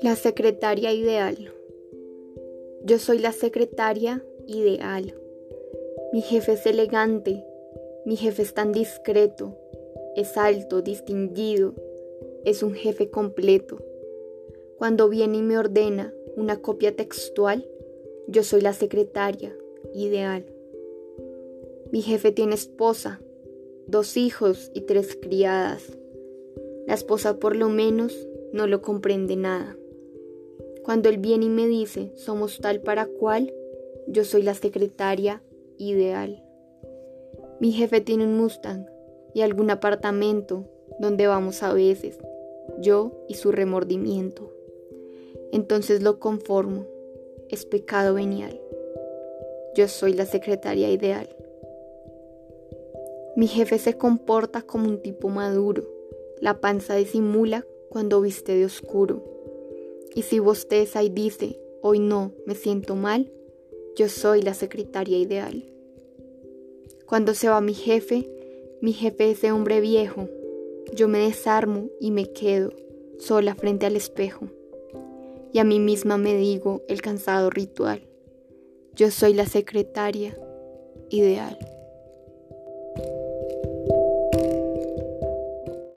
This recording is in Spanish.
La secretaria ideal. Yo soy la secretaria ideal. Mi jefe es elegante, mi jefe es tan discreto, es alto, distinguido, es un jefe completo. Cuando viene y me ordena una copia textual, yo soy la secretaria ideal. Mi jefe tiene esposa, dos hijos y tres criadas. La esposa por lo menos no lo comprende nada. Cuando él viene y me dice, somos tal para cual, yo soy la secretaria ideal. Mi jefe tiene un Mustang y algún apartamento donde vamos a veces, yo y su remordimiento. Entonces lo conformo, es pecado venial. Yo soy la secretaria ideal. Mi jefe se comporta como un tipo maduro, la panza disimula cuando viste de oscuro y si bosteza y dice, hoy no, me siento mal, yo soy la secretaria ideal. Cuando se va mi jefe, mi jefe es de hombre viejo, yo me desarmo y me quedo sola frente al espejo. Y a mí misma me digo el cansado ritual, yo soy la secretaria ideal.